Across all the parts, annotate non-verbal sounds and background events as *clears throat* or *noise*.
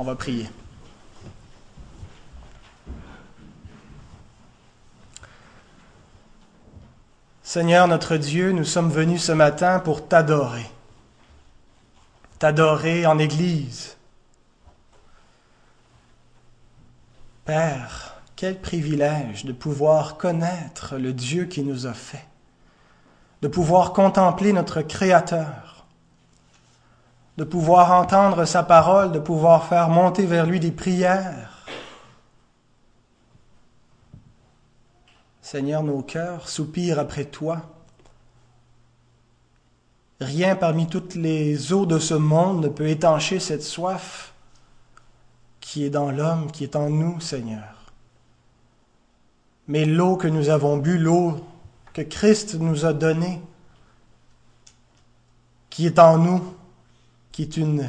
On va prier. Seigneur notre Dieu, nous sommes venus ce matin pour t'adorer. T'adorer en Église. Père, quel privilège de pouvoir connaître le Dieu qui nous a fait, de pouvoir contempler notre Créateur, de pouvoir entendre sa parole, de pouvoir faire monter vers lui des prières. Seigneur, nos cœurs soupirent après toi. Rien parmi toutes les eaux de ce monde ne peut étancher cette soif qui est dans l'homme, qui est en nous, Seigneur. Mais l'eau que nous avons bu, l'eau que Christ nous a donnée, qui est en nous, qui est une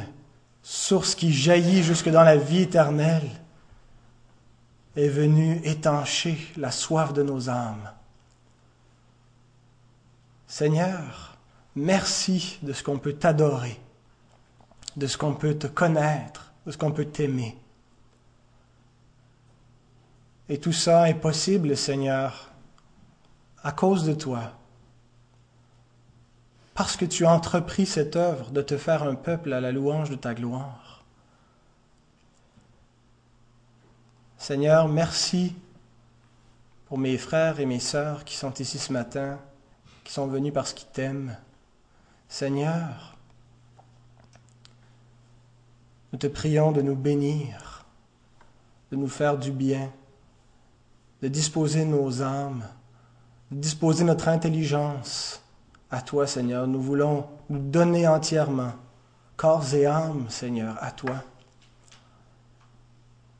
source qui jaillit jusque dans la vie éternelle, est venue étancher la soif de nos âmes. Seigneur, merci de ce qu'on peut t'adorer, de ce qu'on peut te connaître, de ce qu'on peut t'aimer. Et tout ça est possible, Seigneur, à cause de toi. Parce que tu as entrepris cette œuvre de te faire un peuple à la louange de ta gloire. Seigneur, merci pour mes frères et mes sœurs qui sont ici ce matin, qui sont venus parce qu'ils t'aiment. Seigneur, nous te prions de nous bénir, de nous faire du bien de disposer nos âmes, de disposer notre intelligence à toi, Seigneur. Nous voulons nous donner entièrement, corps et âme, Seigneur, à toi,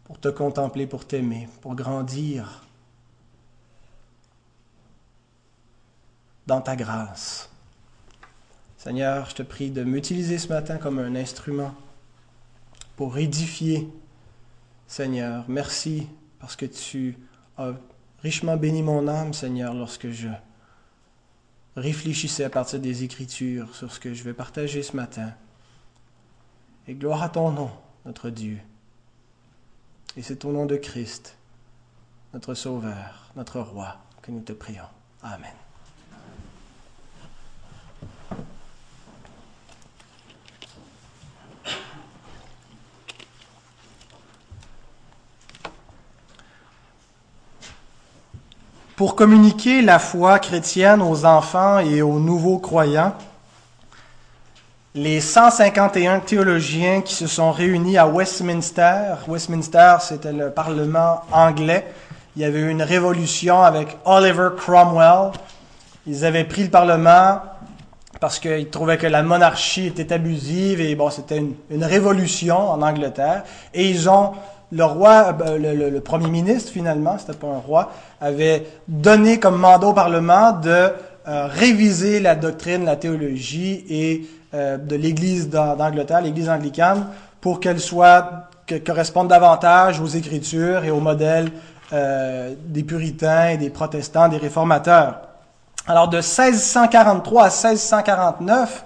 pour te contempler, pour t'aimer, pour grandir dans ta grâce. Seigneur, je te prie de m'utiliser ce matin comme un instrument pour édifier. Seigneur, merci parce que tu a richement béni mon âme, Seigneur, lorsque je réfléchissais à partir des Écritures sur ce que je vais partager ce matin. Et gloire à ton nom, notre Dieu. Et c'est au nom de Christ, notre Sauveur, notre Roi, que nous te prions. Amen. Pour communiquer la foi chrétienne aux enfants et aux nouveaux croyants. Les 151 théologiens qui se sont réunis à Westminster, Westminster c'était le Parlement anglais, il y avait eu une révolution avec Oliver Cromwell. Ils avaient pris le Parlement parce qu'ils trouvaient que la monarchie était abusive et bon, c'était une, révolution en Angleterre. Et ils ont le roi, euh, le, premier ministre finalement, c'était pas un roi, avait donné comme mandat au Parlement de euh, réviser la doctrine, la théologie et euh, de l'Église d'Angleterre, l'Église anglicane, pour qu'elle soit que, corresponde davantage aux Écritures et au modèle des puritains des protestants, des réformateurs. Alors de 1643 à 1649,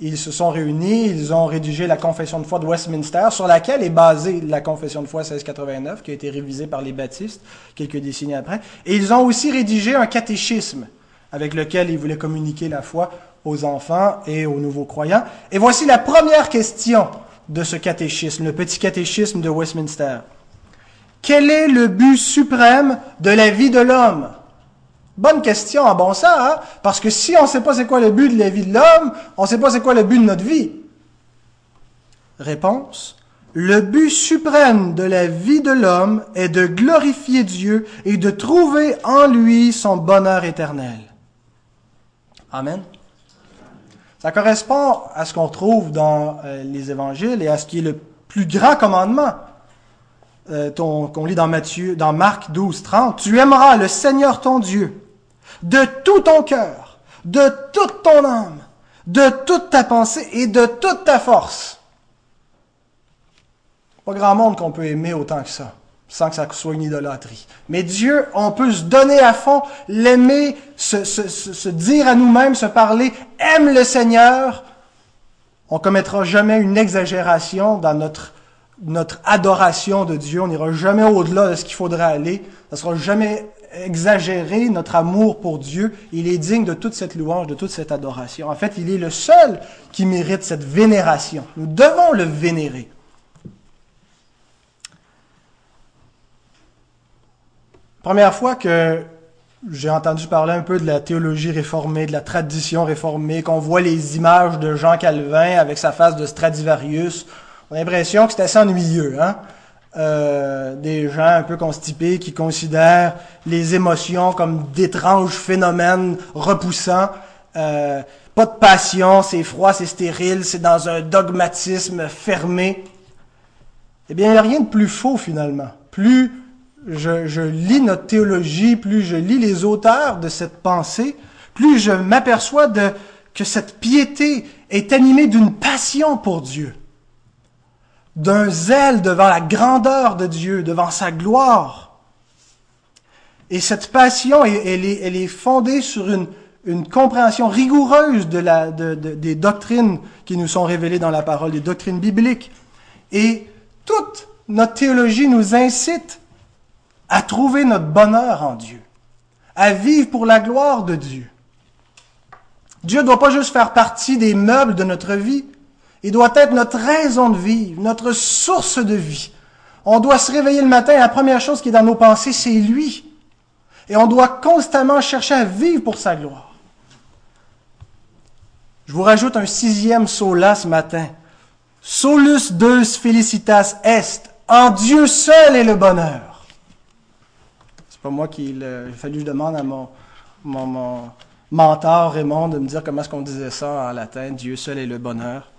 ils se sont réunis, ils ont rédigé la Confession de foi de Westminster, sur laquelle est basée la Confession de foi 1689, qui a été révisée par les baptistes quelques décennies après. Et ils ont aussi rédigé un catéchisme avec lequel ils voulaient communiquer la foi aux enfants et aux nouveaux croyants. Et voici la première question de ce catéchisme, le petit catéchisme de Westminster. Quel est le but suprême de la vie de l'homme? Bonne question en bon sens, hein? parce que si on ne sait pas c'est quoi le but de la vie de l'homme, on ne sait pas c'est quoi le but de notre vie. Réponse. Le but suprême de la vie de l'homme est de glorifier Dieu et de trouver en lui son bonheur éternel. Amen. Ça correspond à ce qu'on trouve dans euh, les évangiles et à ce qui est le plus grand commandement euh, qu'on lit dans Matthieu, dans Marc 12, 30. Tu aimeras le Seigneur ton Dieu de tout ton cœur, de toute ton âme, de toute ta pensée et de toute ta force. Pas grand monde qu'on peut aimer autant que ça, sans que ça soit une idolâtrie. Mais Dieu, on peut se donner à fond, l'aimer, se, dire à nous-mêmes, se parler, aime le Seigneur. On commettra jamais une exagération dans notre notre adoration de Dieu. On n'ira jamais au-delà de ce qu'il faudrait aller. Ça sera jamais exagéré, notre amour pour Dieu. Il est digne de toute cette louange, de toute cette adoration. En fait, il est le seul qui mérite cette vénération. Nous devons le vénérer. Première fois que j'ai entendu parler un peu de la théologie réformée, de la tradition réformée, qu'on voit les images de Jean Calvin avec sa face de Stradivarius. On a l'impression que c'est assez ennuyeux, hein? Euh, des gens un peu constipés qui considèrent les émotions comme d'étranges phénomènes repoussants. Euh, pas de passion, c'est froid, c'est stérile, c'est dans un dogmatisme fermé. Eh bien, il n'y a rien de plus faux finalement. Plus je, je, lis notre théologie, plus je lis les auteurs de cette pensée, plus je m'aperçois de que cette piété est animée d'une passion pour Dieu, d'un zèle devant la grandeur de Dieu, devant sa gloire. Et cette passion, elle est, fondée sur une, compréhension rigoureuse des doctrines qui nous sont révélées dans la parole, des doctrines bibliques. Et toute notre théologie nous incite à trouver notre bonheur en Dieu, à vivre pour la gloire de Dieu. Dieu ne doit pas juste faire partie des meubles de notre vie, il doit être notre raison de vivre, notre source de vie. On doit se réveiller le matin, la première chose qui est dans nos pensées, c'est lui. Et on doit constamment chercher à vivre pour sa gloire. Je vous rajoute un sixième sola ce matin. Solus Deus felicitas est. En Dieu seul est le bonheur pas moi qui Il a fallu que je demande à mon, mon, mentor Raymond de me dire comment est-ce qu'on disait ça en latin. Dieu seul est le bonheur.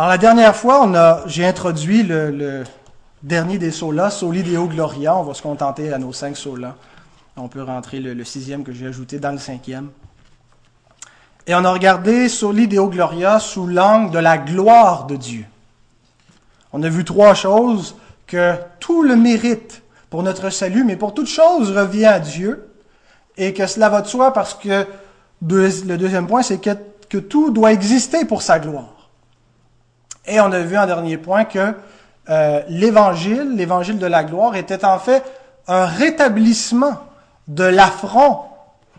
Alors la dernière fois, j'ai introduit le, dernier des solas, Soli Deo Gloria. On va se contenter à nos cinq solas. On peut rentrer le, sixième que j'ai ajouté dans le cinquième. Et on a regardé Soli Deo Gloria sous l'angle de la gloire de Dieu. On a vu trois choses que tout le mérite pour notre salut, mais pour toute chose, revient à Dieu, et que cela va de soi parce que le deuxième point, c'est que, tout doit exister pour sa gloire. Et on a vu en dernier point que euh, l'évangile, l'évangile de la gloire, était en fait un rétablissement de l'affront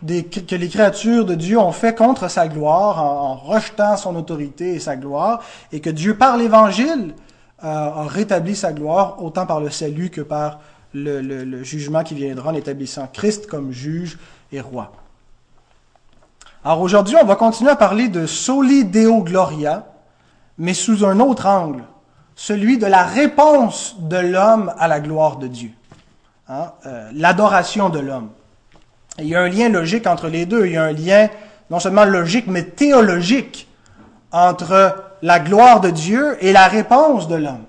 que les créatures de Dieu ont fait contre sa gloire en, rejetant son autorité et sa gloire, et que Dieu, par l'évangile, a rétabli sa gloire, autant par le salut que par le, jugement qui viendra en établissant Christ comme juge et roi. Alors aujourd'hui, on va continuer à parler de Soli Deo Gloria, mais sous un autre angle, celui de la réponse de l'homme à la gloire de Dieu, hein, euh, l'adoration de l'homme. Il y a un lien logique entre les deux, il y a un lien non seulement logique, mais théologique entre la gloire de Dieu et la réponse de l'homme.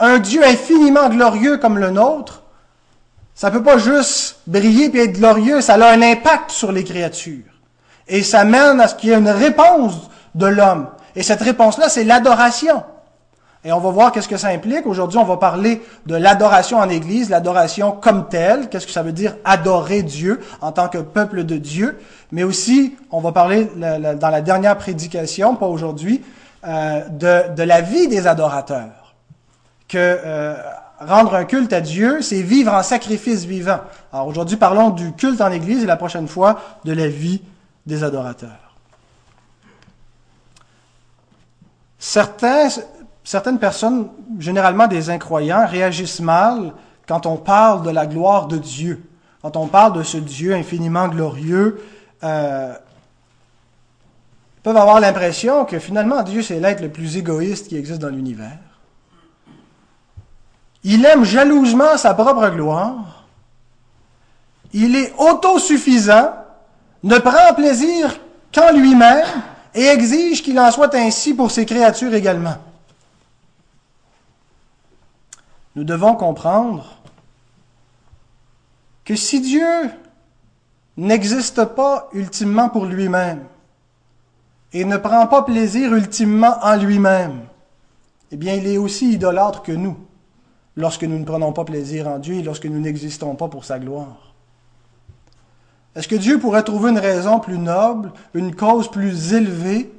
Un Dieu infiniment glorieux comme le nôtre, ça peut pas juste briller et être glorieux, ça a un impact sur les créatures. Et ça mène à ce qu'il y ait une réponse de l'homme. Et cette réponse-là, c'est l'adoration. Et on va voir qu'est-ce que ça implique. Aujourd'hui, on va parler de l'adoration en Église, l'adoration comme telle. Qu'est-ce que ça veut dire adorer Dieu en tant que peuple de Dieu? Mais aussi, on va parler dans la dernière prédication, pas aujourd'hui, euh, de, la vie des adorateurs. Que euh, rendre un culte à Dieu, c'est vivre en sacrifice vivant. Alors aujourd'hui, parlons du culte en Église et la prochaine fois de la vie des adorateurs. Certaines personnes, généralement des incroyants, réagissent mal quand on parle de la gloire de Dieu, quand on parle de ce Dieu infiniment glorieux. Euh, peuvent avoir l'impression que finalement Dieu c'est l'être le plus égoïste qui existe dans l'univers. Il aime jalousement sa propre gloire. Il est autosuffisant, ne prend plaisir qu'en lui-même et exige qu'il en soit ainsi pour ses créatures également. Nous devons comprendre que si Dieu n'existe pas ultimement pour lui-même, et ne prend pas plaisir ultimement en lui-même, eh bien, il est aussi idolâtre que nous, lorsque nous ne prenons pas plaisir en Dieu et lorsque nous n'existons pas pour sa gloire. Est-ce que Dieu pourrait trouver une raison plus noble, une cause plus élevée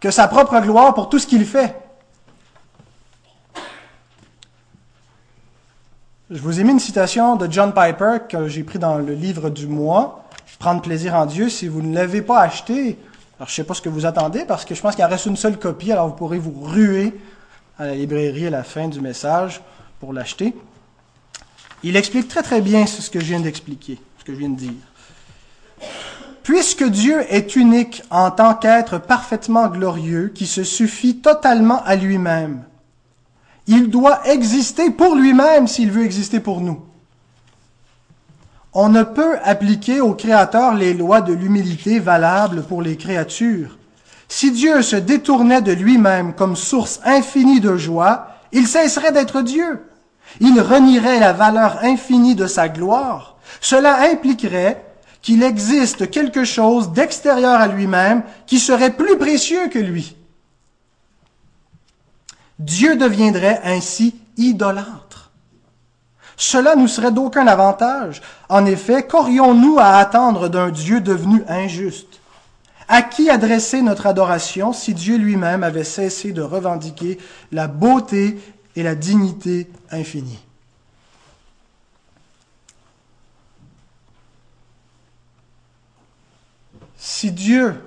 que sa propre gloire pour tout ce qu'il fait? Je vous ai mis une citation de John Piper que j'ai pris dans le livre du mois, Prendre plaisir en Dieu. Si vous ne l'avez pas acheté, alors je ne sais pas ce que vous attendez parce que je pense qu'il en reste une seule copie, alors vous pourrez vous ruer à la librairie à la fin du message pour l'acheter. Il explique très très bien ce que je viens d'expliquer, ce que je viens de dire. Puisque Dieu est unique en tant qu'être parfaitement glorieux, qui se suffit totalement à lui-même, il doit exister pour lui-même s'il veut exister pour nous. On ne peut appliquer au Créateur les lois de l'humilité valables pour les créatures. Si Dieu se détournait de lui-même comme source infinie de joie, il cesserait d'être Dieu. Il renierait la valeur infinie de sa gloire. Cela impliquerait qu'il existe quelque chose d'extérieur à lui-même qui serait plus précieux que lui. Dieu deviendrait ainsi idolâtre. Cela nous serait d'aucun avantage. En effet, qu'aurions-nous à attendre d'un Dieu devenu injuste? À qui adresser notre adoration si Dieu lui-même avait cessé de revendiquer la beauté et la dignité infinie Si Dieu,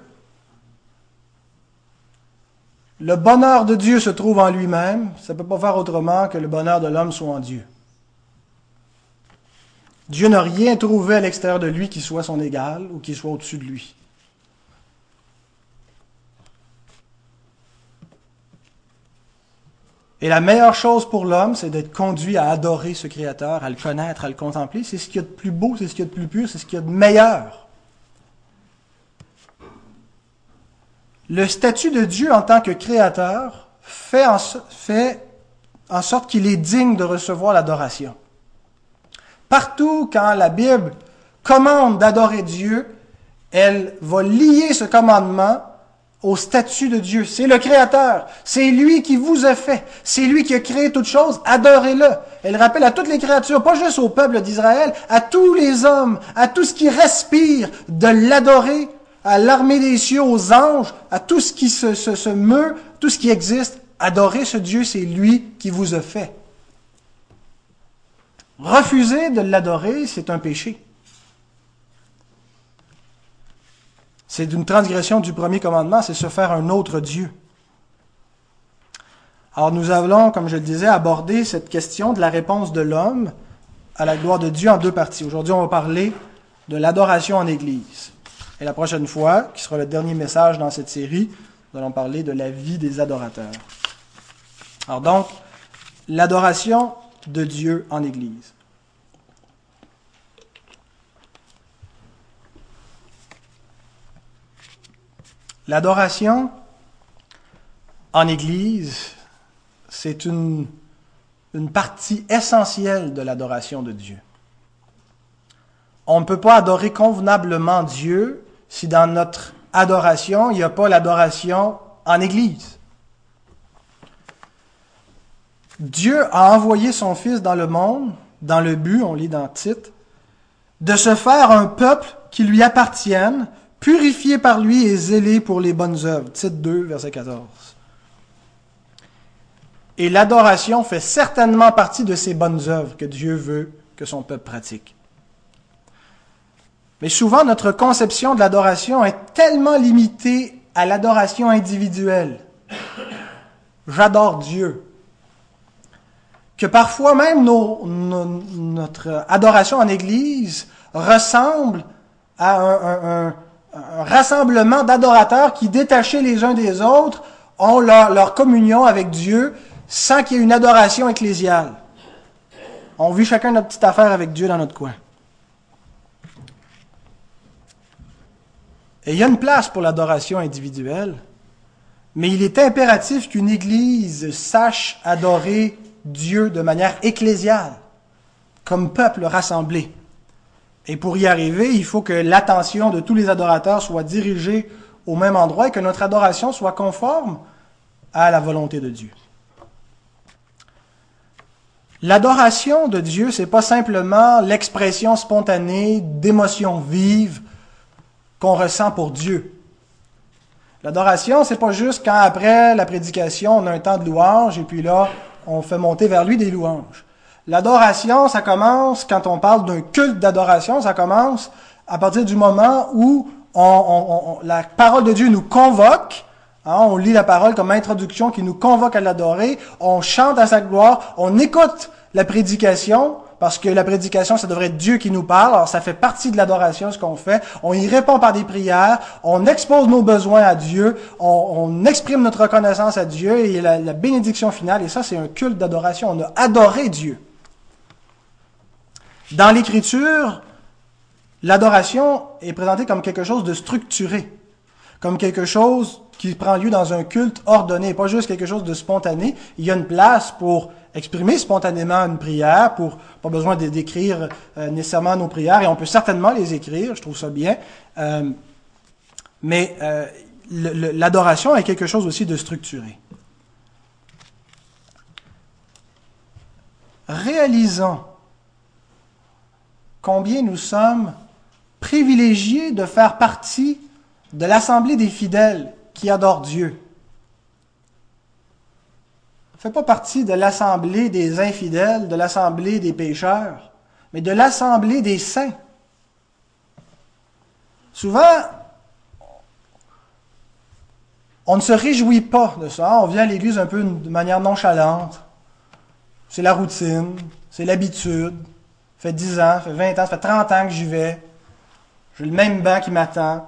le bonheur de Dieu se trouve en lui-même, ça ne peut pas faire autrement que le bonheur de l'homme soit en Dieu. Dieu n'a rien trouvé à l'extérieur de lui qui soit son égal ou qui soit au-dessus de lui. Et la meilleure chose pour l'homme, c'est d'être conduit à adorer ce Créateur, à le connaître, à le contempler. C'est ce qu'il y a de plus beau, c'est ce qu'il y a de plus pur, c'est ce qu'il y a de meilleur. Le statut de Dieu en tant que créateur fait en, sorte qu'il est digne de recevoir l'adoration. Partout quand la Bible commande d'adorer Dieu, elle va lier ce commandement au statut de Dieu. C'est le Créateur. C'est lui qui vous a fait. C'est lui qui a créé toutes choses. Adorez-le. Elle rappelle à toutes les créatures, pas juste au peuple d'Israël, à tous les hommes, à tout ce qui respire, de l'adorer à l'armée des cieux, aux anges, à tout ce qui se, meut, tout ce qui existe. Adorez ce Dieu, c'est lui qui vous a fait. Refuser de l'adorer, c'est un péché. C'est d'une transgression du premier commandement, c'est se faire un autre Dieu. Alors nous allons, comme je le disais, aborder cette question de la réponse de l'homme à la gloire de Dieu en deux parties. Aujourd'hui, on va parler de l'adoration en Église. Et la prochaine fois, qui sera le dernier message dans cette série, nous allons parler de la vie des adorateurs. Alors donc, l'adoration de Dieu en Église. L'adoration en Église, c'est une, une partie essentielle de l'adoration de Dieu. On ne peut pas adorer convenablement Dieu si dans notre adoration, il n'y a pas l'adoration en Église. Dieu a envoyé son Fils dans le monde, dans le but, on lit dans Tite, de se faire un peuple qui lui appartienne, purifié par lui et zélé pour les bonnes œuvres. Tite 2, verset 14. Et l'adoration fait certainement partie de ces bonnes œuvres que Dieu veut que son peuple pratique. Mais souvent, notre conception de l'adoration est tellement limitée à l'adoration individuelle. J'adore Dieu. Que parfois même notre adoration en Église ressemble à un, rassemblement d'adorateurs qui, détachés les uns des autres, ont leur, communion avec Dieu sans qu'il y ait une adoration ecclésiale. On vit chacun notre petite affaire avec Dieu dans notre coin. Et il y a une place pour l'adoration individuelle, mais il est impératif qu'une Église sache adorer Dieu de manière ecclésiale, comme peuple rassemblé. Et pour y arriver, il faut que l'attention de tous les adorateurs soit dirigée au même endroit et que notre adoration soit conforme à la volonté de Dieu. L'adoration de Dieu, c'est pas simplement l'expression spontanée d'émotions vives ressent pour Dieu. L'adoration, c'est pas juste quand après la prédication, on a un temps de louange et puis là, on fait monter vers lui des louanges. L'adoration, ça commence, quand on parle d'un culte d'adoration, ça commence à partir du moment où la parole de Dieu nous convoque. Hein, on lit la parole comme introduction qui nous convoque à l'adorer. On chante à sa gloire. On écoute la prédication parce que la prédication, ça devrait être Dieu qui nous parle. Alors, ça fait partie de l'adoration, ce qu'on fait. On y répond par des prières. On expose nos besoins à Dieu. On, exprime notre reconnaissance à Dieu et la, la bénédiction finale. Et ça, c'est un culte d'adoration. On a adoré Dieu. Dans l'Écriture, l'adoration est présentée comme quelque chose de structuré, comme quelque chose qui prend lieu dans un culte ordonné, pas juste quelque chose de spontané. Il y a une place pour exprimer spontanément une prière, pour pas besoin d'écrire euh, nécessairement nos prières, et on peut certainement les écrire, je trouve ça bien. Euh, mais euh, l'adoration est quelque chose aussi de structuré. Réalisons combien nous sommes privilégiés de faire partie de l'assemblée des fidèles qui adorent Dieu. Fait pas partie de l'assemblée des infidèles, de l'assemblée des pécheurs, mais de l'assemblée des saints. Souvent, on ne se réjouit pas de ça. On vient à l'église un peu de manière nonchalante. C'est la routine, c'est l'habitude fait 10 ans, ça fait 20 ans, ça fait 30 ans que j'y vais. J'ai le même banc qui m'attend.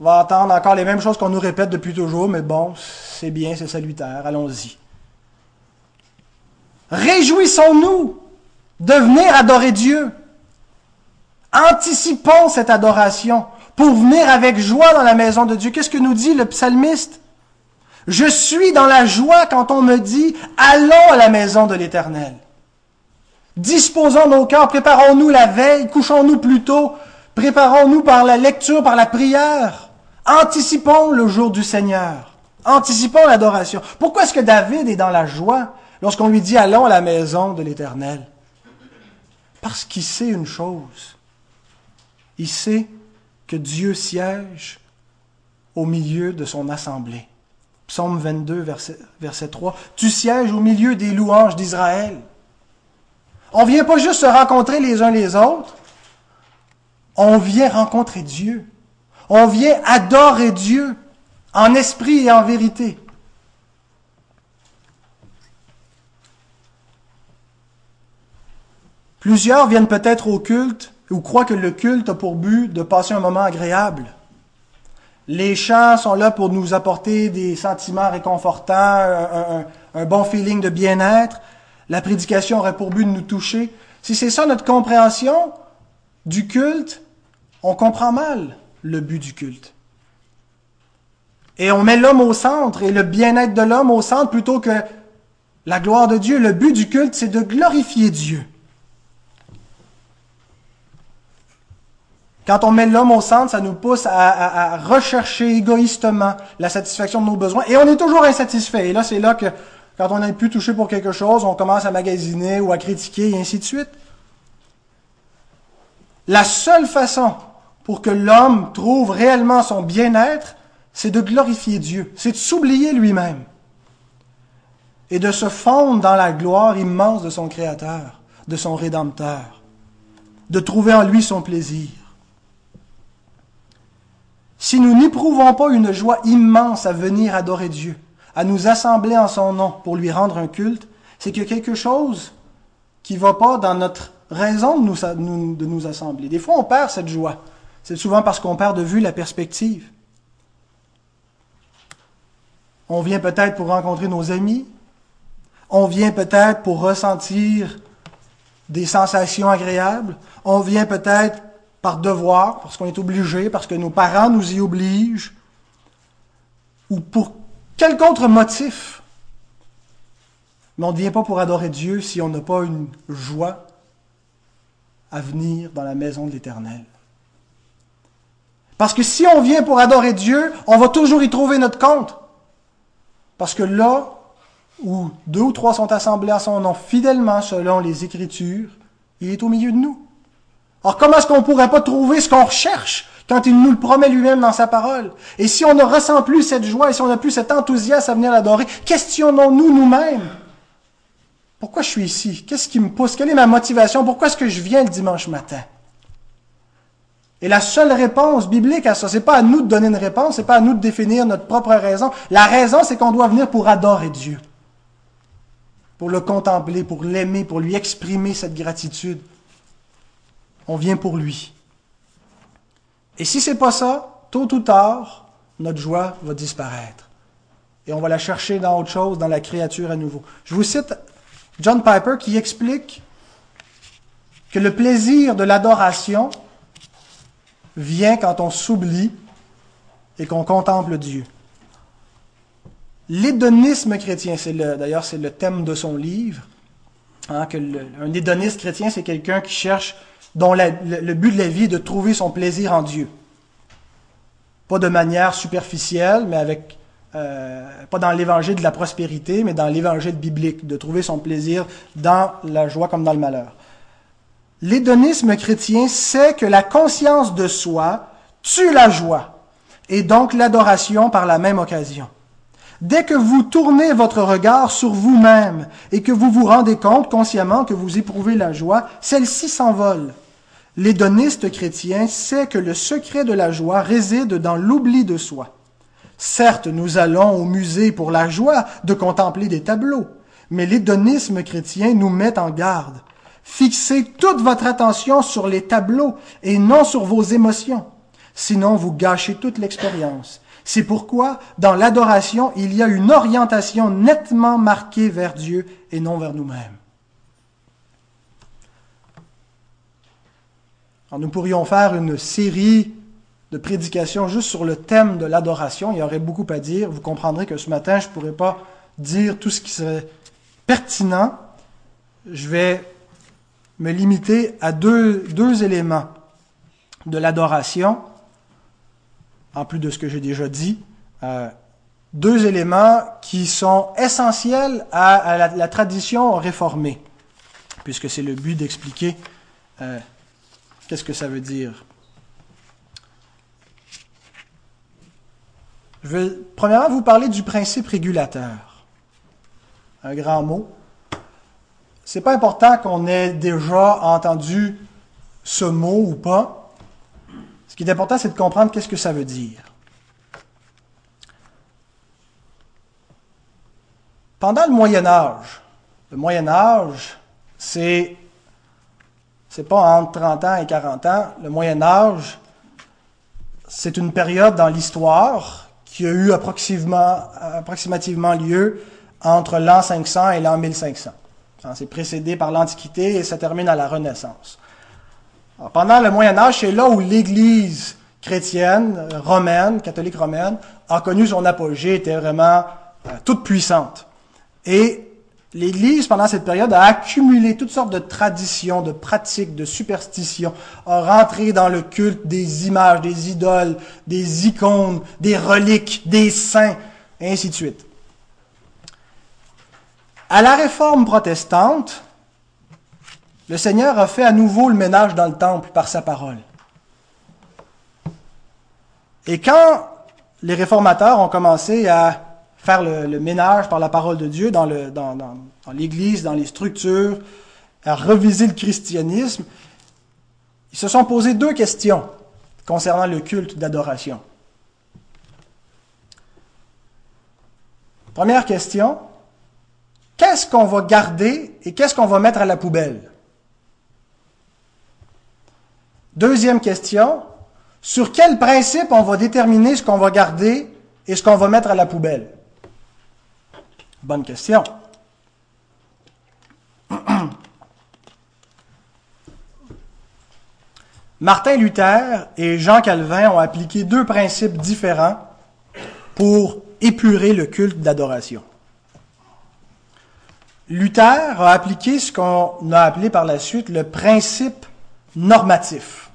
On va entendre encore les mêmes choses qu'on nous répète depuis toujours, mais bon, c'est bien, c'est salutaire, allons-y. Réjouissons-nous de venir adorer Dieu. Anticipons cette adoration pour venir avec joie dans la maison de Dieu. Qu'est-ce que nous dit le psalmiste? Je suis dans la joie quand on me dit, allons à la maison de l'Éternel. Disposons nos cœurs, préparons-nous la veille, couchons-nous plus tôt, préparons-nous par la lecture, par la prière. Anticipons le jour du Seigneur. Anticipons l'adoration. Pourquoi est-ce que David est dans la joie? Lorsqu'on lui dit allons à la maison de l'Éternel? Parce qu'il sait une chose. Il sait que Dieu siège au milieu de son assemblée. Psaume 22, verset, verset 3. Tu sièges au milieu des louanges d'Israël. On vient pas juste se rencontrer les uns les autres. On vient rencontrer Dieu. On vient adorer Dieu en esprit et en vérité. Plusieurs viennent peut-être au culte ou croient que le culte a pour but de passer un moment agréable. Les chants sont là pour nous apporter des sentiments réconfortants, un, bon feeling de bien-être. La prédication aurait pour but de nous toucher. Si c'est ça notre compréhension du culte, on comprend mal le but du culte. Et on met l'homme au centre et le bien-être de l'homme au centre plutôt que la gloire de Dieu. Le but du culte, c'est de glorifier Dieu. Quand on met l'homme au centre, ça nous pousse à, rechercher égoïstement la satisfaction de nos besoins. Et on est toujours insatisfait. Et là, c'est là que quand on n'est plus touché pour quelque chose, on commence à magasiner ou à critiquer et ainsi de suite. La seule façon pour que l'homme trouve réellement son bien-être, c'est de glorifier Dieu, c'est de s'oublier lui-même et de se fondre dans la gloire immense de son Créateur, de son Rédempteur, de trouver en lui son plaisir. Si nous n'éprouvons pas une joie immense à venir adorer Dieu, à nous assembler en son nom pour lui rendre un culte, c'est qu'il y a quelque chose qui ne va pas dans notre raison de nous, de nous assembler. Des fois, on perd cette joie. C'est souvent parce qu'on perd de vue la perspective. On vient peut-être pour rencontrer nos amis. On vient peut-être pour ressentir des sensations agréables. On vient peut-être par devoir, parce qu'on est obligé, parce que nos parents nous y obligent, ou pour quelque autre motif. Mais on ne vient pas pour adorer Dieu si on n'a pas une joie à venir dans la maison de l'Éternel. Parce que si on vient pour adorer Dieu, on va toujours y trouver notre compte. Parce que là où deux ou trois sont assemblés à son nom fidèlement selon les Écritures, il est au milieu de nous. Alors comment est-ce qu'on ne pourrait pas trouver ce qu'on recherche quand il nous le promet lui-même dans sa parole? Et si on ne ressent plus cette joie et si on n'a plus cet enthousiasme à venir l'adorer, questionnons-nous nous-mêmes? Pourquoi je suis ici? Qu'est-ce qui me pousse? Quelle est ma motivation? Pourquoi est-ce que je viens le dimanche matin? Et la seule réponse biblique à ça, c'est pas à nous de donner une réponse, c'est pas à nous de définir notre propre raison. La raison, c'est qu'on doit venir pour adorer Dieu. Pour le contempler, pour l'aimer, pour lui exprimer cette gratitude. On vient pour lui. Et si c'est pas ça, tôt ou tard, notre joie va disparaître. Et on va la chercher dans autre chose, dans la créature à nouveau. Je vous cite John Piper qui explique que le plaisir de l'adoration vient quand on s'oublie et qu'on contemple Dieu. L'hédonisme chrétien, c'est d'ailleurs c'est le thème de son livre. Hein, que un hédoniste chrétien, c'est quelqu'un qui cherche, dont le, but de la vie est de trouver son plaisir en Dieu. Pas de manière superficielle, mais avec euh, pas dans l'évangile de la prospérité, mais dans l'évangile biblique, de trouver son plaisir dans la joie comme dans le malheur. L'hédonisme chrétien sait que la conscience de soi tue la joie et donc l'adoration par la même occasion. Dès que vous tournez votre regard sur vous-même et que vous vous rendez compte consciemment que vous éprouvez la joie, celle-ci s'envole. L'hédoniste chrétien sait que le secret de la joie réside dans l'oubli de soi. Certes, nous allons au musée pour la joie de contempler des tableaux, mais l'hédonisme chrétien nous met en garde. Fixez toute votre attention sur les tableaux et non sur vos émotions. Sinon, vous gâchez toute l'expérience. C'est pourquoi, dans l'adoration, il y a une orientation nettement marquée vers Dieu et non vers nous-mêmes. nous pourrions faire une série de prédications juste sur le thème de l'adoration. Il y aurait beaucoup à dire. Vous comprendrez que ce matin, je ne pourrais pas dire tout ce qui serait pertinent. Je vais me limiter à deux, deux éléments de l'adoration, en plus de ce que j'ai déjà dit. Euh, deux éléments qui sont essentiels à, la, tradition réformée, puisque c'est le but d'expliquer euh, qu'est-ce que ça veut dire. Je vais premièrement vous parler du principe régulateur. Un grand mot c'est pas important qu'on ait déjà entendu ce mot ou pas. Ce qui est important, c'est de comprendre qu'est-ce que ça veut dire. Pendant le Moyen Âge, le Moyen Âge, c'est c'est pas entre 30 ans et 40 ans. Le Moyen Âge, c'est une période dans l'histoire qui a eu approximativement, approximativement lieu entre l'an 500 et l'an 1500. C'est précédé par l'Antiquité et ça termine à la Renaissance. Pendant le Moyen Âge, c'est là où l'Église chrétienne, romaine, catholique romaine, a connu son apogée, était vraiment euh, toute puissante. Et l'Église, pendant cette période, a accumulé toutes sortes de traditions, de pratiques, de superstitions, a rentré dans le culte des images, des idoles, des icônes, des reliques, des saints, et ainsi de suite. À la réforme protestante, le Seigneur a fait à nouveau le ménage dans le temple par sa parole. Et quand les réformateurs ont commencé à faire le, ménage par la parole de Dieu dans, l'Église, dans les structures, à reviser le christianisme, ils se sont posé deux questions concernant le culte d'adoration. Première question, qu'est-ce qu'on va garder et qu'est-ce qu'on va mettre à la poubelle? Deuxième question, sur quel principe on va déterminer ce qu'on va garder et ce qu'on va mettre à la poubelle? Bonne question. *clears throat* Martin Luther et Jean Calvin ont appliqué deux principes différents pour épurer le culte d'adoration. Luther a appliqué ce qu'on a appelé par la suite le principe normatif.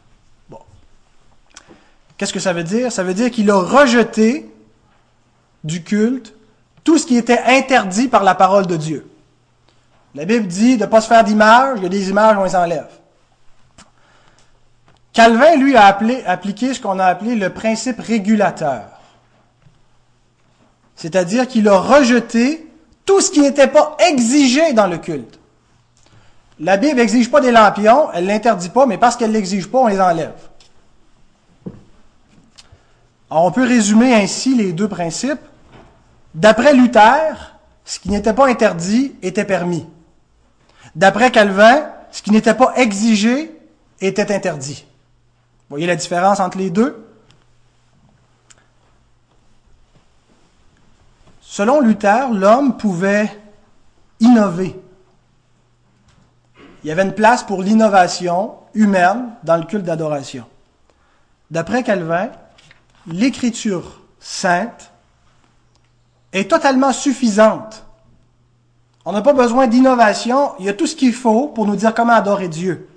Qu'est-ce que ça veut dire? Ça veut dire qu'il a rejeté du culte tout ce qui était interdit par la parole de Dieu. La Bible dit de ne pas se faire d'image, il y a des images, on les enlève. Calvin, lui, a appliqué ce qu'on a appelé le principe régulateur. C'est-à-dire qu'il a rejeté tout ce qui n'était pas exigé dans le culte. La Bible n'exige pas des lampions, elle ne l'interdit pas, mais parce qu'elle ne l'exige pas, on les enlève. On peut résumer ainsi les deux principes. D'après Luther, ce qui n'était pas interdit était permis. D'après Calvin, ce qui n'était pas exigé était interdit. Voyez la différence entre les deux? Selon Luther, l'homme pouvait innover. Il y avait une place pour l'innovation humaine dans le culte d'adoration. D'après Calvin, l'écriture sainte est totalement suffisante. On n'a pas besoin d'innovation, il y a tout ce qu'il faut pour nous dire comment adorer Dieu.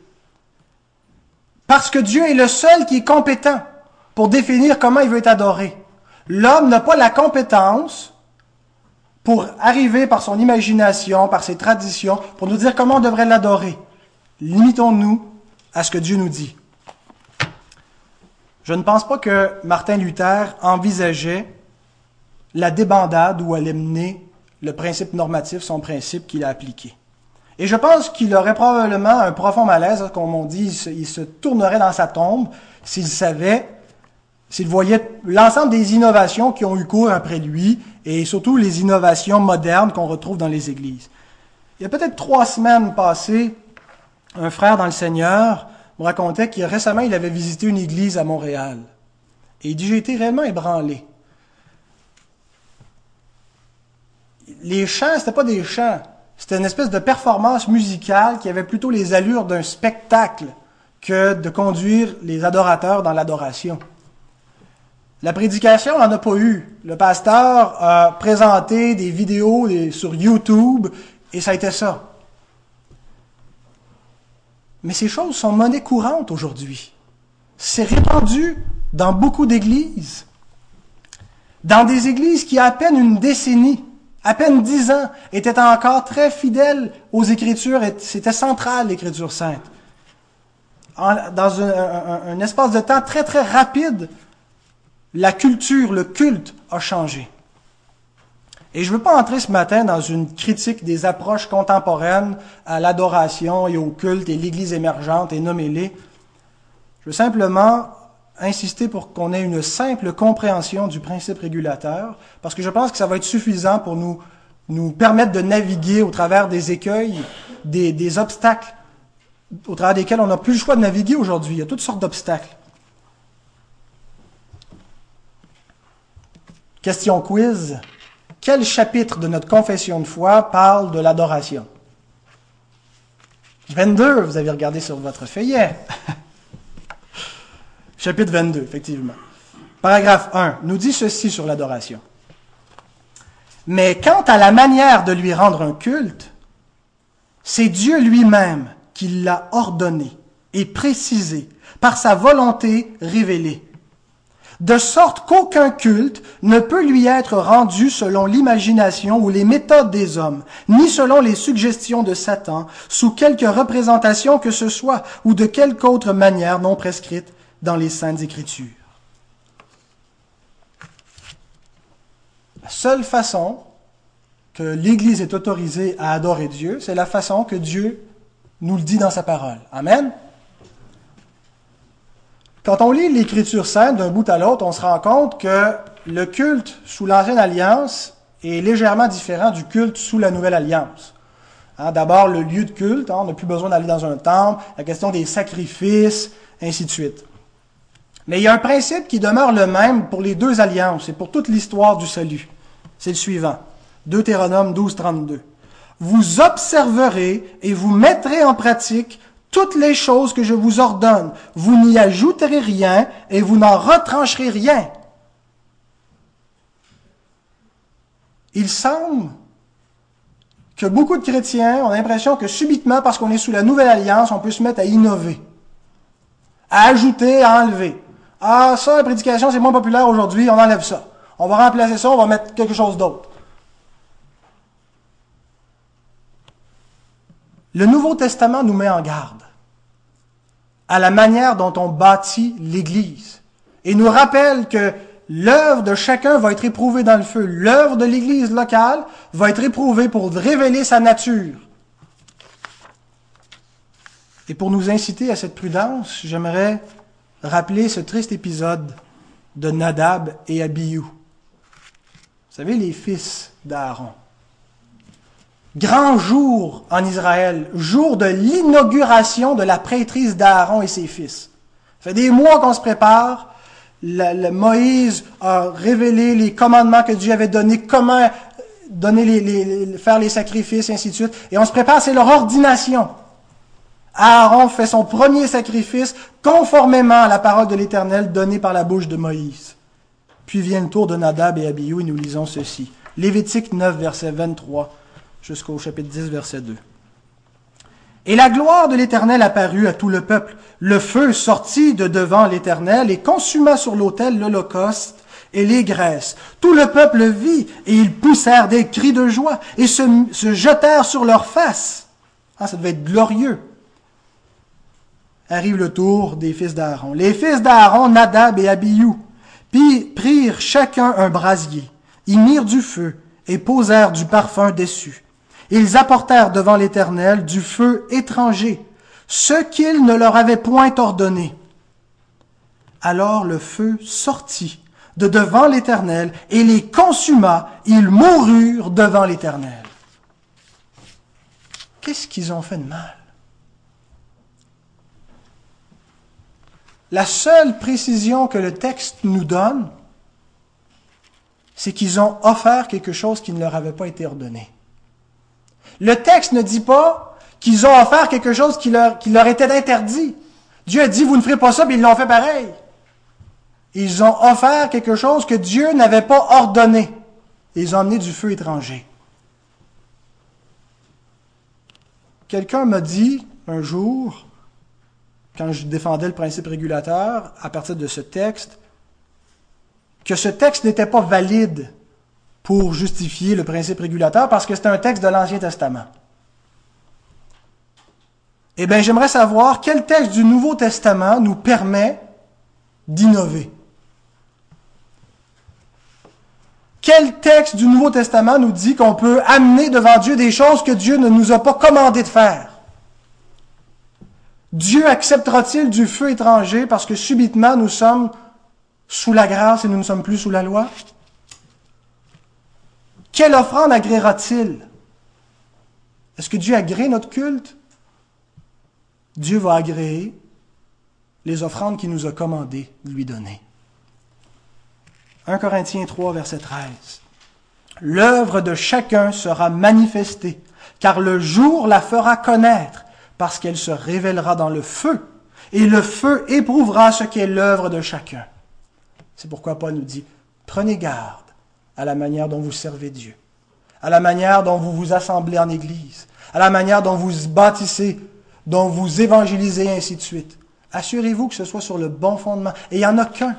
Parce que Dieu est le seul qui est compétent pour définir comment il veut être adoré. L'homme n'a pas la compétence pour arriver par son imagination, par ses traditions, pour nous dire comment on devrait l'adorer. Limitons-nous à ce que Dieu nous dit. Je ne pense pas que Martin Luther envisageait la débandade où allait mener le principe normatif, son principe qu'il a appliqué. Et je pense qu'il aurait probablement un profond malaise, comme on dit, il se, tournerait dans sa tombe s'il savait, s'il voyait l'ensemble des innovations qui ont eu cours après lui et surtout les innovations modernes qu'on retrouve dans les églises. Il y a peut-être trois semaines passées, un frère dans le Seigneur me racontait qu'il récemment il avait visité une église à Montréal. Et il dit J'ai été réellement ébranlé. Les chants, ce n'était pas des chants, c'était une espèce de performance musicale qui avait plutôt les allures d'un spectacle que de conduire les adorateurs dans l'adoration. La prédication, on n'en a pas eu. Le pasteur a présenté des vidéos sur YouTube et ça a été ça. Mais ces choses sont monnaie courante aujourd'hui. C'est répandu dans beaucoup d'églises. Dans des églises qui, à peine une décennie, à peine dix ans, étaient encore très fidèles aux Écritures, c'était central, l'Écriture sainte. dans un espace de temps très, très rapide, la culture, le culte a changé. Et je ne veux pas entrer ce matin dans une critique des approches contemporaines à l'adoration et au culte et l'Église émergente et nommez-les. Je veux simplement insister pour qu'on ait une simple compréhension du principe régulateur, parce que je pense que ça va être suffisant pour nous, nous permettre de naviguer au travers des écueils, des, des obstacles, au travers desquels on n'a plus le choix de naviguer aujourd'hui. Il y a toutes sortes d'obstacles. Question quiz. Quel chapitre de notre confession de foi parle de l'adoration? 22, vous avez regardé sur votre feuillet. *laughs* chapitre 22, effectivement. Paragraphe 1 nous dit ceci sur l'adoration. Mais quant à la manière de lui rendre un culte, c'est Dieu lui-même qui l'a ordonné et précisé par sa volonté révélée de sorte qu'aucun culte ne peut lui être rendu selon l'imagination ou les méthodes des hommes, ni selon les suggestions de Satan, sous quelque représentation que ce soit, ou de quelque autre manière non prescrite dans les saintes écritures. La seule façon que l'Église est autorisée à adorer Dieu, c'est la façon que Dieu nous le dit dans sa parole. Amen. Quand on lit l'Écriture sainte d'un bout à l'autre, on se rend compte que le culte sous l'Ancienne Alliance est légèrement différent du culte sous la Nouvelle Alliance. Hein, d'abord, le lieu de culte, hein, on n'a plus besoin d'aller dans un temple, la question des sacrifices, ainsi de suite. Mais il y a un principe qui demeure le même pour les deux alliances et pour toute l'histoire du salut. C'est le suivant. Deutéronome 12, 32. Vous observerez et vous mettrez en pratique toutes les choses que je vous ordonne. Vous n'y ajouterez rien et vous n'en retrancherez rien. Il semble que beaucoup de chrétiens ont l'impression que subitement, parce qu'on est sous la nouvelle alliance, on peut se mettre à innover, à ajouter, à enlever. Ah, ça, la prédication, c'est moins populaire aujourd'hui, on enlève ça. On va remplacer ça, on va mettre quelque chose d'autre. Le Nouveau Testament nous met en garde. à la manière dont on bâtit l'Église et nous rappelle que l'œuvre de chacun va être éprouvée dans le feu. L'œuvre de l'Église locale va être éprouvée pour révéler sa nature. Et pour nous inciter à cette prudence, j'aimerais rappeler ce triste épisode de Nadab et Abihu. Vous savez, les fils d'Aaron. Grand jour en Israël, jour de l'inauguration de la prêtrise d'Aaron et ses fils. Ça fait des mois qu'on se prépare. Moïse a révélé les commandements que Dieu avait donnés, comment donner les, faire les sacrifices, et ainsi de suite. Et on se prépare, c'est leur ordination. Aaron fait son premier sacrifice conformément à la parole de l'Éternel donnée par la bouche de Moïse. Puis vient le tour de Nadab et Abihu et nous lisons ceci. Lévitique 9, verset 23 jusqu'au chapitre 10, verset 2. Et la gloire de l'Éternel apparut à tout le peuple. Le feu sortit de devant l'Éternel et consuma sur l'autel l'holocauste et les graisses. Tout le peuple vit et ils poussèrent des cris de joie et se, jetèrent sur leurs faces. Ah, ça devait être glorieux. Arrive le tour des fils d'Aaron. Les fils d'Aaron, Nadab et Abihu, prirent chacun un brasier, y mirent du feu et posèrent du parfum dessus. Ils apportèrent devant l'Éternel du feu étranger, ce qu'il ne leur avait point ordonné. Alors le feu sortit de devant l'Éternel et les consuma, ils moururent devant l'Éternel. Qu'est-ce qu'ils ont fait de mal? La seule précision que le texte nous donne, c'est qu'ils ont offert quelque chose qui ne leur avait pas été ordonné. Le texte ne dit pas qu'ils ont offert quelque chose qui leur, était interdit. Dieu a dit, vous ne ferez pas ça, mais ils l'ont fait pareil. Ils ont offert quelque chose que Dieu n'avait pas ordonné. Ils ont emmené du feu étranger. Quelqu'un m'a dit un jour, quand je défendais le principe régulateur, à partir de ce texte, que ce texte n'était pas valide pour justifier le principe régulateur parce que c'est un texte de l'Ancien Testament. Eh bien, j'aimerais savoir quel texte du Nouveau Testament nous permet d'innover. Quel texte du Nouveau Testament nous dit qu'on peut amener devant Dieu des choses que Dieu ne nous a pas commandé de faire? Dieu acceptera-t-il du feu étranger parce que subitement nous sommes sous la grâce et nous ne sommes plus sous la loi? Quelle offrande agréera-t-il? Est-ce que Dieu agrée notre culte? Dieu va agréer les offrandes qu'il nous a commandé de lui donner. 1 Corinthiens 3, verset 13. L'œuvre de chacun sera manifestée, car le jour la fera connaître, parce qu'elle se révélera dans le feu, et le feu éprouvera ce qu'est l'œuvre de chacun. C'est pourquoi Paul nous dit, prenez garde à la manière dont vous servez Dieu, à la manière dont vous vous assemblez en Église, à la manière dont vous bâtissez, dont vous évangélisez, ainsi de suite. Assurez-vous que ce soit sur le bon fondement. Et il n'y en a qu'un,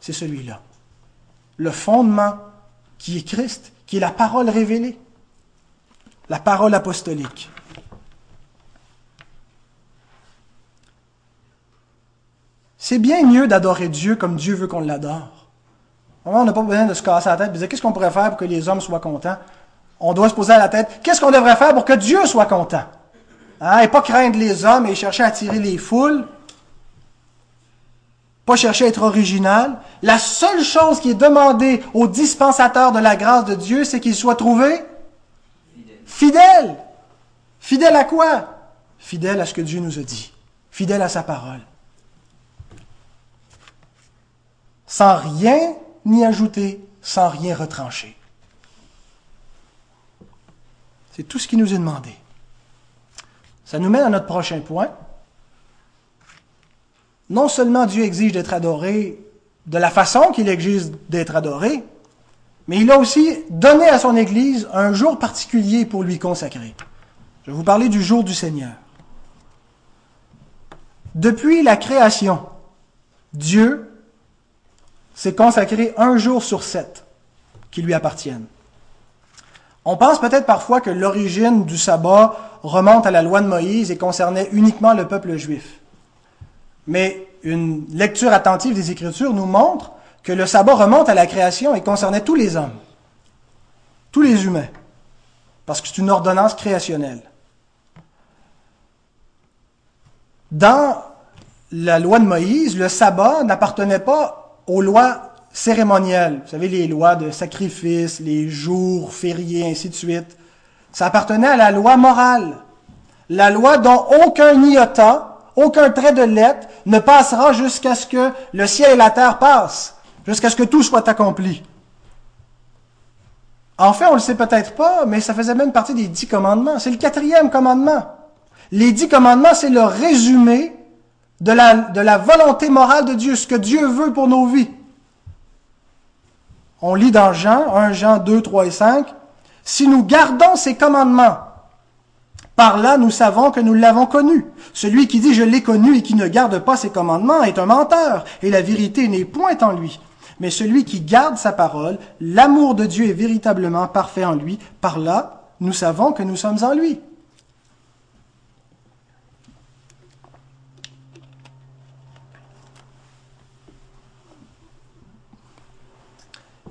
c'est celui-là. Le fondement qui est Christ, qui est la parole révélée, la parole apostolique. C'est bien mieux d'adorer Dieu comme Dieu veut qu'on l'adore. On n'a pas besoin de se casser la tête et de dire qu'est-ce qu'on pourrait faire pour que les hommes soient contents? On doit se poser à la tête qu'est-ce qu'on devrait faire pour que Dieu soit content? Hein? Et pas craindre les hommes et chercher à attirer les foules. Pas chercher à être original. La seule chose qui est demandée aux dispensateurs de la grâce de Dieu, c'est qu'ils soient trouvés fidèles. Fidèles à quoi? Fidèles à ce que Dieu nous a dit. Fidèles à sa parole. Sans rien ni ajouter sans rien retrancher. C'est tout ce qui nous est demandé. Ça nous mène à notre prochain point. Non seulement Dieu exige d'être adoré de la façon qu'il exige d'être adoré, mais il a aussi donné à son Église un jour particulier pour lui consacrer. Je vais vous parler du jour du Seigneur. Depuis la création, Dieu c'est consacrer un jour sur sept qui lui appartiennent. On pense peut-être parfois que l'origine du sabbat remonte à la loi de Moïse et concernait uniquement le peuple juif. Mais une lecture attentive des Écritures nous montre que le sabbat remonte à la création et concernait tous les hommes, tous les humains, parce que c'est une ordonnance créationnelle. Dans la loi de Moïse, le sabbat n'appartenait pas aux lois cérémonielles. Vous savez, les lois de sacrifice, les jours fériés, ainsi de suite. Ça appartenait à la loi morale. La loi dont aucun iota, aucun trait de lettre ne passera jusqu'à ce que le ciel et la terre passent, jusqu'à ce que tout soit accompli. En fait, on le sait peut-être pas, mais ça faisait même partie des dix commandements. C'est le quatrième commandement. Les dix commandements, c'est le résumé de la, de la volonté morale de Dieu, ce que Dieu veut pour nos vies. On lit dans Jean, 1 Jean 2, 3 et 5, Si nous gardons ces commandements, par là nous savons que nous l'avons connu. Celui qui dit je l'ai connu et qui ne garde pas ses commandements est un menteur, et la vérité n'est point en lui. Mais celui qui garde sa parole, l'amour de Dieu est véritablement parfait en lui. Par là, nous savons que nous sommes en lui.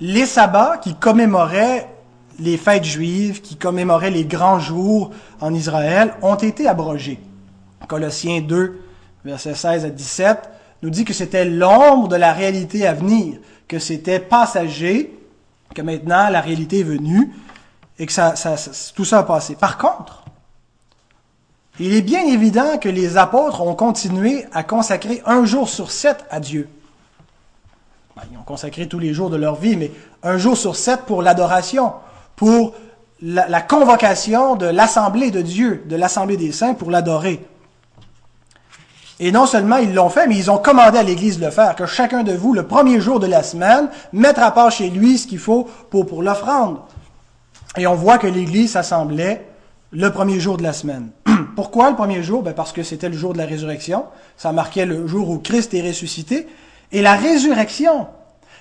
Les sabbats qui commémoraient les fêtes juives, qui commémoraient les grands jours en Israël, ont été abrogés. Colossiens 2, versets 16 à 17, nous dit que c'était l'ombre de la réalité à venir, que c'était passager, que maintenant la réalité est venue et que ça, tout ça a passé. Par contre, il est bien évident que les apôtres ont continué à consacrer un jour sur sept à Dieu. Ben, ils ont consacré tous les jours de leur vie, mais un jour sur sept pour l'adoration, pour la, convocation de l'assemblée de Dieu, de l'assemblée des saints pour l'adorer. Et non seulement ils l'ont fait, mais ils ont commandé à l'Église de le faire, que chacun de vous, le premier jour de la semaine, mette à part chez lui ce qu'il faut pour, l'offrande. Et on voit que l'Église s'assemblait le premier jour de la semaine. *clears throat* Pourquoi le premier jour? Ben Parce que c'était le jour de la résurrection. Ça marquait le jour où Christ est ressuscité. Et la résurrection,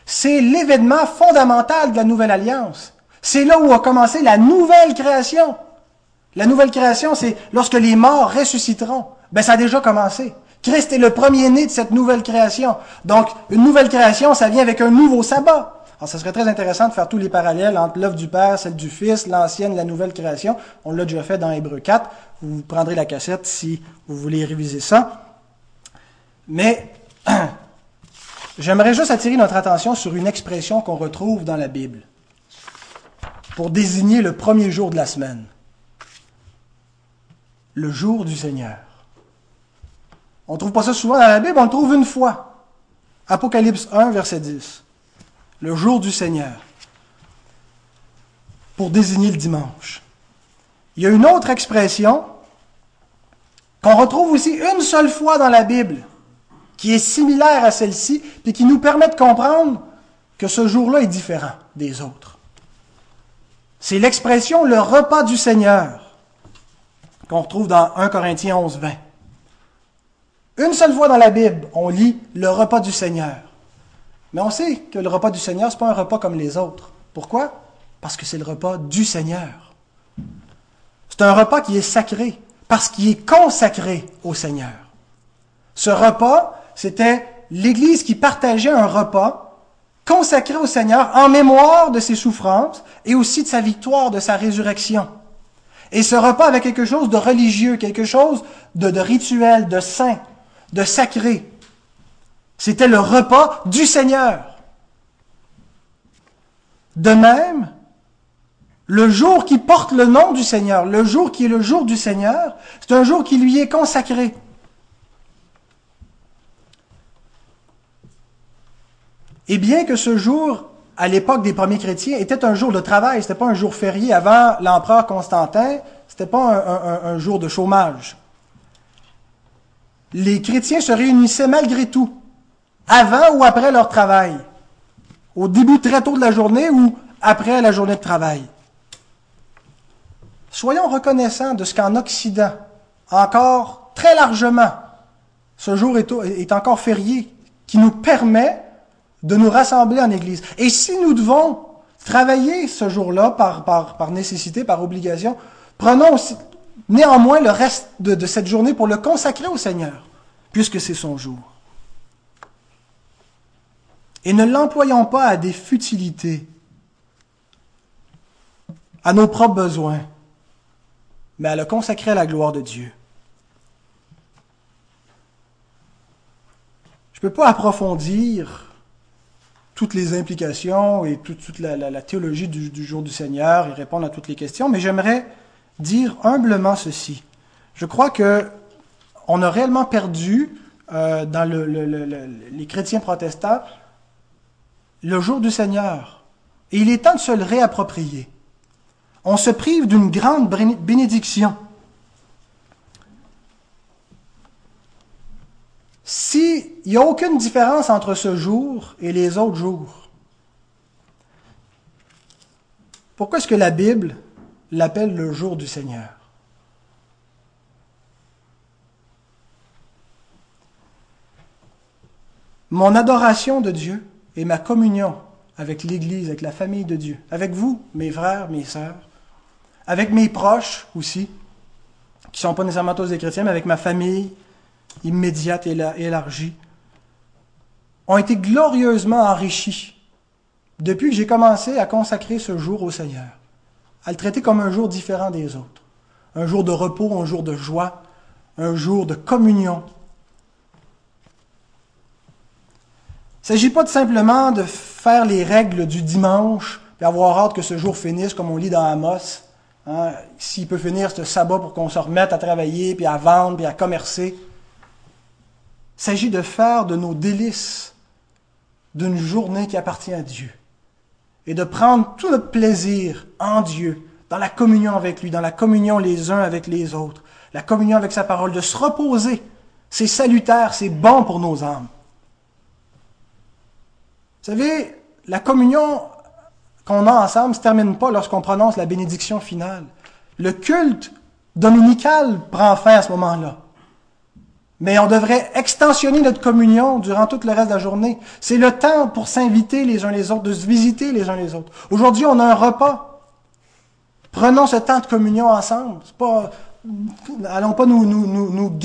c'est l'événement fondamental de la nouvelle alliance. C'est là où a commencé la nouvelle création. La nouvelle création, c'est lorsque les morts ressusciteront. Ben, ça a déjà commencé. Christ est le premier-né de cette nouvelle création. Donc, une nouvelle création, ça vient avec un nouveau sabbat. Alors, ça serait très intéressant de faire tous les parallèles entre l'œuvre du Père, celle du Fils, l'ancienne, la nouvelle création. On l'a déjà fait dans Hébreu 4. Vous prendrez la cassette si vous voulez réviser ça. Mais, *clears throat* J'aimerais juste attirer notre attention sur une expression qu'on retrouve dans la Bible pour désigner le premier jour de la semaine. Le jour du Seigneur. On ne trouve pas ça souvent dans la Bible, on le trouve une fois. Apocalypse 1, verset 10. Le jour du Seigneur. Pour désigner le dimanche. Il y a une autre expression qu'on retrouve aussi une seule fois dans la Bible qui est similaire à celle-ci, puis qui nous permet de comprendre que ce jour-là est différent des autres. C'est l'expression le repas du Seigneur qu'on retrouve dans 1 Corinthiens 11, 20. Une seule fois dans la Bible, on lit le repas du Seigneur. Mais on sait que le repas du Seigneur, ce n'est pas un repas comme les autres. Pourquoi? Parce que c'est le repas du Seigneur. C'est un repas qui est sacré, parce qu'il est consacré au Seigneur. Ce repas, c'était l'Église qui partageait un repas consacré au Seigneur en mémoire de ses souffrances et aussi de sa victoire, de sa résurrection. Et ce repas avait quelque chose de religieux, quelque chose de, rituel, de saint, de sacré. C'était le repas du Seigneur. De même, le jour qui porte le nom du Seigneur, le jour qui est le jour du Seigneur, c'est un jour qui lui est consacré. Et bien que ce jour, à l'époque des premiers chrétiens, était un jour de travail, c'était pas un jour férié avant l'empereur Constantin, c'était pas un, jour de chômage. Les chrétiens se réunissaient malgré tout, avant ou après leur travail, au début très tôt de la journée ou après la journée de travail. Soyons reconnaissants de ce qu'en Occident, encore très largement, ce jour est, est encore férié, qui nous permet de nous rassembler en Église. Et si nous devons travailler ce jour-là par, par, par, nécessité, par obligation, prenons néanmoins le reste de, de, cette journée pour le consacrer au Seigneur. puisque c'est son jour. Et ne l'employons pas à des futilités, à nos propres besoins, mais à le consacrer à la gloire de Dieu. Je ne peux pas approfondir toutes les implications et toute, la, théologie du, jour du Seigneur et répondre à toutes les questions, mais j'aimerais dire humblement ceci. Je crois que on a réellement perdu euh, dans le, les chrétiens protestants le jour du Seigneur. Et il est temps de se le réapproprier. On se prive d'une grande bénédiction. S'il n'y a aucune différence entre ce jour et les autres jours, pourquoi est-ce que la Bible l'appelle le jour du Seigneur? Mon adoration de Dieu et ma communion avec l'Église, avec la famille de Dieu, avec vous, mes frères, mes sœurs, avec mes proches aussi, qui ne sont pas nécessairement tous des chrétiens, mais avec ma famille immédiate et élargie, ont été glorieusement enrichis depuis que j'ai commencé à consacrer ce jour au Seigneur, à le traiter comme un jour différent des autres, un jour de repos, un jour de joie, un jour de communion, Il ne s'agit pas de simplement de faire les règles du dimanche et avoir hâte que ce jour finisse, comme on lit dans Amos. Hein, S'il peut finir ce sabbat pour qu'on se remette à travailler, puis à vendre, puis à commercer. Il s'agit de faire de nos délices d'une journée qui appartient à Dieu. Et de prendre tout notre plaisir en Dieu, dans la communion avec lui, dans la communion les uns avec les autres, la communion avec sa parole, de se reposer. C'est salutaire, c'est bon pour nos âmes. Vous savez, la communion qu'on a ensemble ne se termine pas lorsqu'on prononce la bénédiction finale. Le culte dominical prend fin à ce moment-là. Mais on devrait extensionner notre communion durant tout le reste de la journée. C'est le temps pour s'inviter les uns les autres, de se visiter les uns les autres. Aujourd'hui, on a un repas. Prenons ce temps de communion ensemble. pas, allons pas nous, nous, nous, nous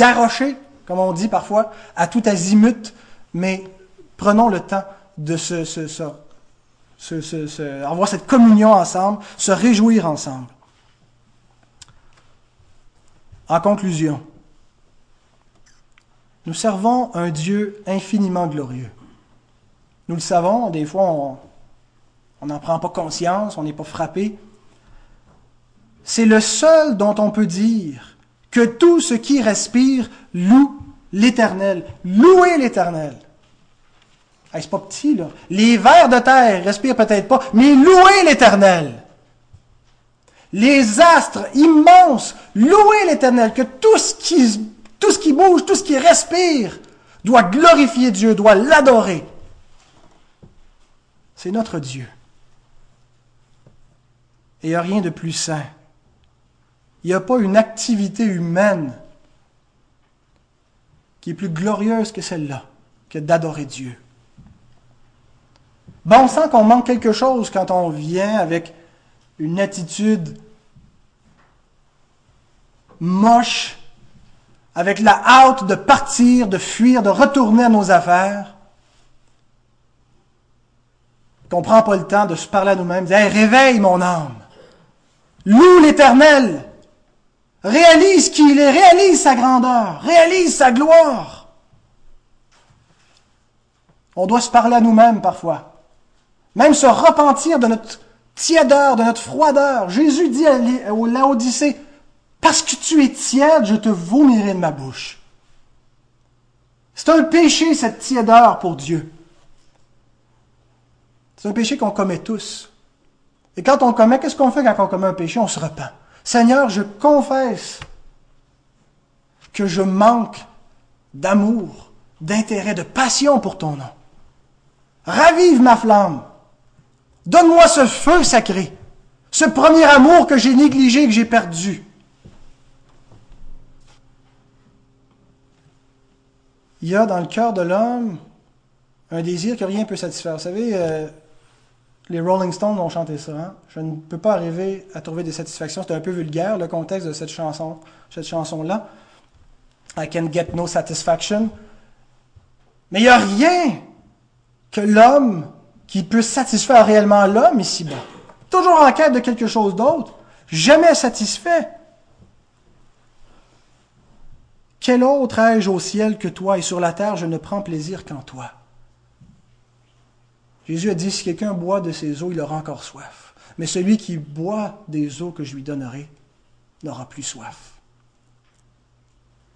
comme on dit parfois, à tout azimut, mais prenons le temps de se, se, avoir cette communion ensemble, se réjouir ensemble. En conclusion, nous servons un Dieu infiniment glorieux. Nous le savons, des fois on n'en prend pas conscience, on n'est pas frappé. C'est le seul dont on peut dire que tout ce qui respire loue l'Éternel. Louez l'Éternel c'est pas petit, là. Les vers de terre respirent peut-être pas, mais louez l'Éternel. Les astres immenses, louez l'Éternel, que tout ce, qui, tout ce qui bouge, tout ce qui respire, doit glorifier Dieu, doit l'adorer. C'est notre Dieu. Et il n'y a rien de plus saint. Il n'y a pas une activité humaine qui est plus glorieuse que celle-là, que d'adorer Dieu. Ben, on sent qu'on manque quelque chose quand on vient avec une attitude moche, avec la hâte de partir, de fuir, de retourner à nos affaires, qu'on ne prend pas le temps de se parler à nous-mêmes, dire réveille mon âme, loue l'Éternel, réalise qui il est, réalise sa grandeur, réalise sa gloire. On doit se parler à nous-mêmes parfois. Même se repentir de notre tièdeur, de notre froideur. Jésus dit à Laodicée, parce que tu es tiède, je te vomirai de ma bouche. C'est un péché, cette tièdeur pour Dieu. C'est un péché qu'on commet tous. Et quand on commet, qu'est-ce qu'on fait quand on commet un péché? On se repent. Seigneur, je confesse que je manque d'amour, d'intérêt, de passion pour ton nom. Ravive ma flamme. Donne-moi ce feu sacré, ce premier amour que j'ai négligé, que j'ai perdu. Il y a dans le cœur de l'homme un désir que rien ne peut satisfaire. Vous savez, euh, les Rolling Stones ont chanté ça. Hein. Je ne peux pas arriver à trouver des satisfactions. C'est un peu vulgaire le contexte de cette chanson, cette chanson-là. I can get no satisfaction. Mais il n'y a rien que l'homme qui peut satisfaire réellement l'homme ici-bas. Toujours en quête de quelque chose d'autre. Jamais satisfait. Quel autre ai-je au ciel que toi et sur la terre je ne prends plaisir qu'en toi? Jésus a dit, si quelqu'un boit de ces eaux, il aura encore soif. Mais celui qui boit des eaux que je lui donnerai n'aura plus soif.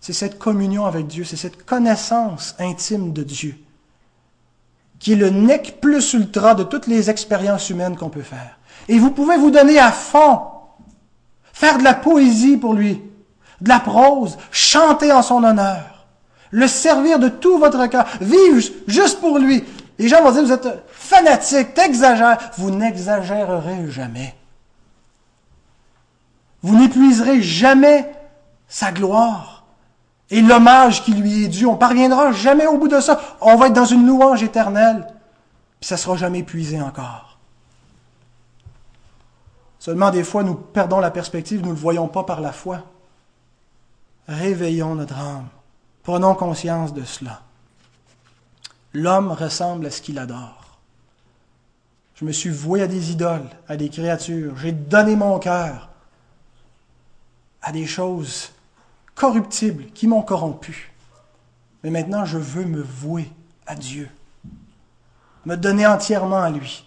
C'est cette communion avec Dieu, c'est cette connaissance intime de Dieu qui est le nec plus ultra de toutes les expériences humaines qu'on peut faire. Et vous pouvez vous donner à fond, faire de la poésie pour lui, de la prose, chanter en son honneur, le servir de tout votre cœur, vivre juste pour lui. Les gens vont dire, vous êtes fanatique, t'exagères. Vous n'exagérerez jamais. Vous n'épuiserez jamais sa gloire et l'hommage qui lui est dû. On parviendra jamais au bout de ça. On va être dans une louange éternelle, puis ça sera jamais épuisé encore. Seulement des fois, nous perdons la perspective, nous ne le voyons pas par la foi. Réveillons notre âme. Prenons conscience de cela. L'homme ressemble à ce qu'il adore. Je me suis voué à des idoles, à des créatures. J'ai donné mon cœur à des choses corruptibles qui m'ont corrompu. Mais maintenant, je veux me vouer à Dieu, me donner entièrement à lui,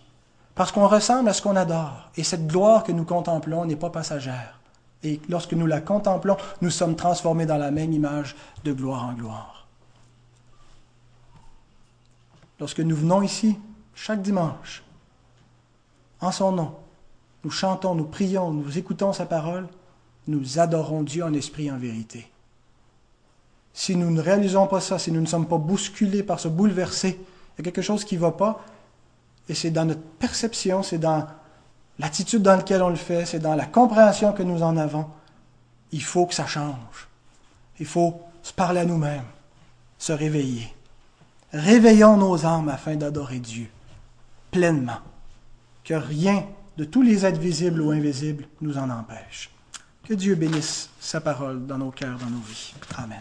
parce qu'on ressemble à ce qu'on adore. Et cette gloire que nous contemplons n'est pas passagère. Et lorsque nous la contemplons, nous sommes transformés dans la même image de gloire en gloire. Lorsque nous venons ici, chaque dimanche, en son nom, nous chantons, nous prions, nous écoutons sa parole, nous adorons Dieu en esprit et en vérité. Si nous ne réalisons pas ça, si nous ne sommes pas bousculés par ce bouleversé, il y a quelque chose qui ne va pas, et c'est dans notre perception, c'est dans l'attitude dans laquelle on le fait, c'est dans la compréhension que nous en avons. Il faut que ça change. Il faut se parler à nous-mêmes, se réveiller. Réveillons nos âmes afin d'adorer Dieu pleinement. Que rien de tous les êtres visibles ou invisibles nous en empêche. Que Dieu bénisse sa parole dans nos cœurs, dans nos vies. Amen.